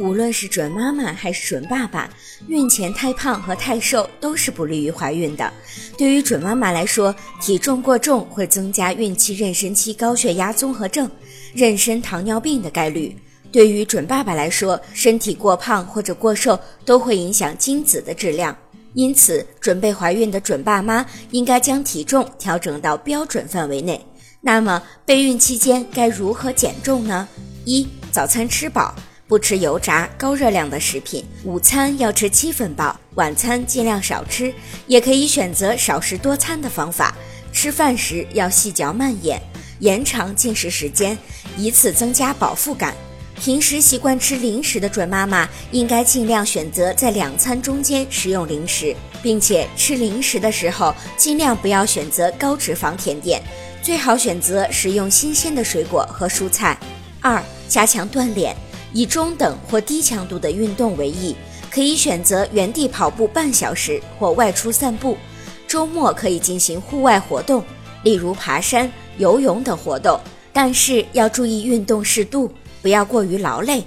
无论是准妈妈还是准爸爸，孕前太胖和太瘦都是不利于怀孕的。对于准妈妈来说，体重过重会增加孕期妊娠期高血压综合症、妊娠糖尿病的概率；对于准爸爸来说，身体过胖或者过瘦都会影响精子的质量。因此，准备怀孕的准爸妈应该将体重调整到标准范围内。那么，备孕期间该如何减重呢？一、早餐吃饱。不吃油炸高热量的食品，午餐要吃七分饱，晚餐尽量少吃，也可以选择少食多餐的方法。吃饭时要细嚼慢咽，延长进食时间，以此增加饱腹感。平时习惯吃零食的准妈妈，应该尽量选择在两餐中间食用零食，并且吃零食的时候尽量不要选择高脂肪甜点，最好选择食用新鲜的水果和蔬菜。二、加强锻炼。以中等或低强度的运动为宜，可以选择原地跑步半小时或外出散步。周末可以进行户外活动，例如爬山、游泳等活动，但是要注意运动适度，不要过于劳累。